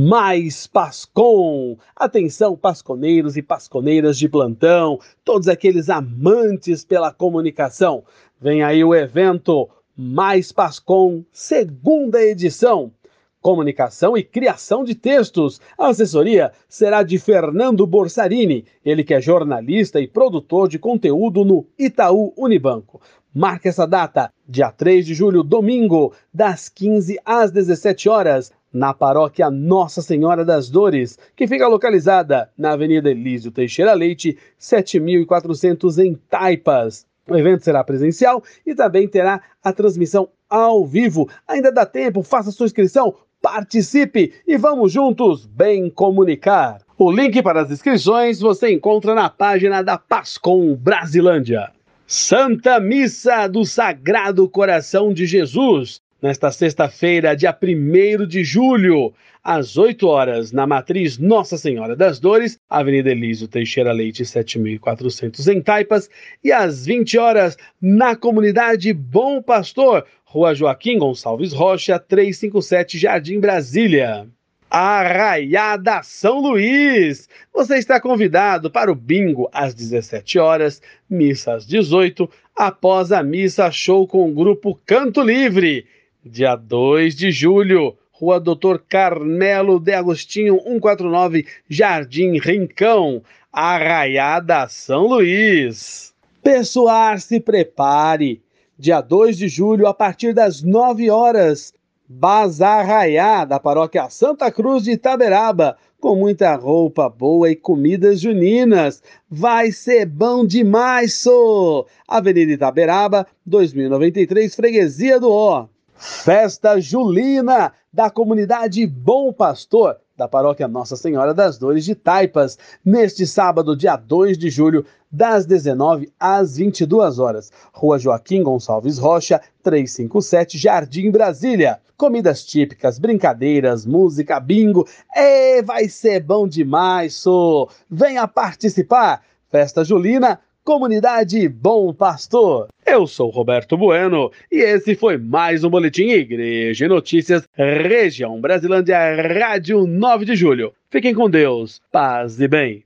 mais Pascom. Atenção, pasconeiros e pasconeiras de plantão, todos aqueles amantes pela comunicação. Vem aí o evento Mais Pascom, segunda edição. Comunicação e criação de textos. A assessoria será de Fernando Borsarini, ele que é jornalista e produtor de conteúdo no Itaú Unibanco. Marque essa data, dia 3 de julho, domingo, das 15 às 17 horas, na paróquia Nossa Senhora das Dores, que fica localizada na Avenida Elísio Teixeira Leite, 7400 em Taipas. O evento será presencial e também terá a transmissão ao vivo. Ainda dá tempo, faça sua inscrição, participe e vamos juntos bem comunicar. O link para as inscrições você encontra na página da Pascom Brasilândia. Santa Missa do Sagrado Coração de Jesus, nesta sexta-feira, dia 1 de julho, às 8 horas, na Matriz Nossa Senhora das Dores, Avenida Elísio Teixeira Leite, 7400 em Taipas, e às 20 horas, na comunidade Bom Pastor, Rua Joaquim Gonçalves Rocha, 357, Jardim Brasília. Arraiada São Luís. Você está convidado para o bingo às 17 horas, missa às 18, após a missa show com o grupo Canto Livre dia 2 de julho, Rua Doutor Carmelo de Agostinho, 149, Jardim Rincão, Arraiada São Luís. Pessoal, se prepare. Dia 2 de julho, a partir das 9 horas, Bazar Raiá, da paróquia Santa Cruz de Itaberaba, com muita roupa boa e comidas juninas. Vai ser bom demais! Avenida Itaberaba, 2093, Freguesia do Ó. Festa Julina da comunidade Bom Pastor, da paróquia Nossa Senhora das Dores de Taipas, neste sábado, dia 2 de julho, das 19 às 22 horas. Rua Joaquim Gonçalves Rocha, 357, Jardim Brasília. Comidas típicas, brincadeiras, música, bingo. E vai ser bom demais, so. Venha participar. Festa Julina Comunidade Bom Pastor. Eu sou Roberto Bueno e esse foi mais um Boletim Igreja e Notícias Região Brasilândia Rádio 9 de Julho. Fiquem com Deus, paz e bem.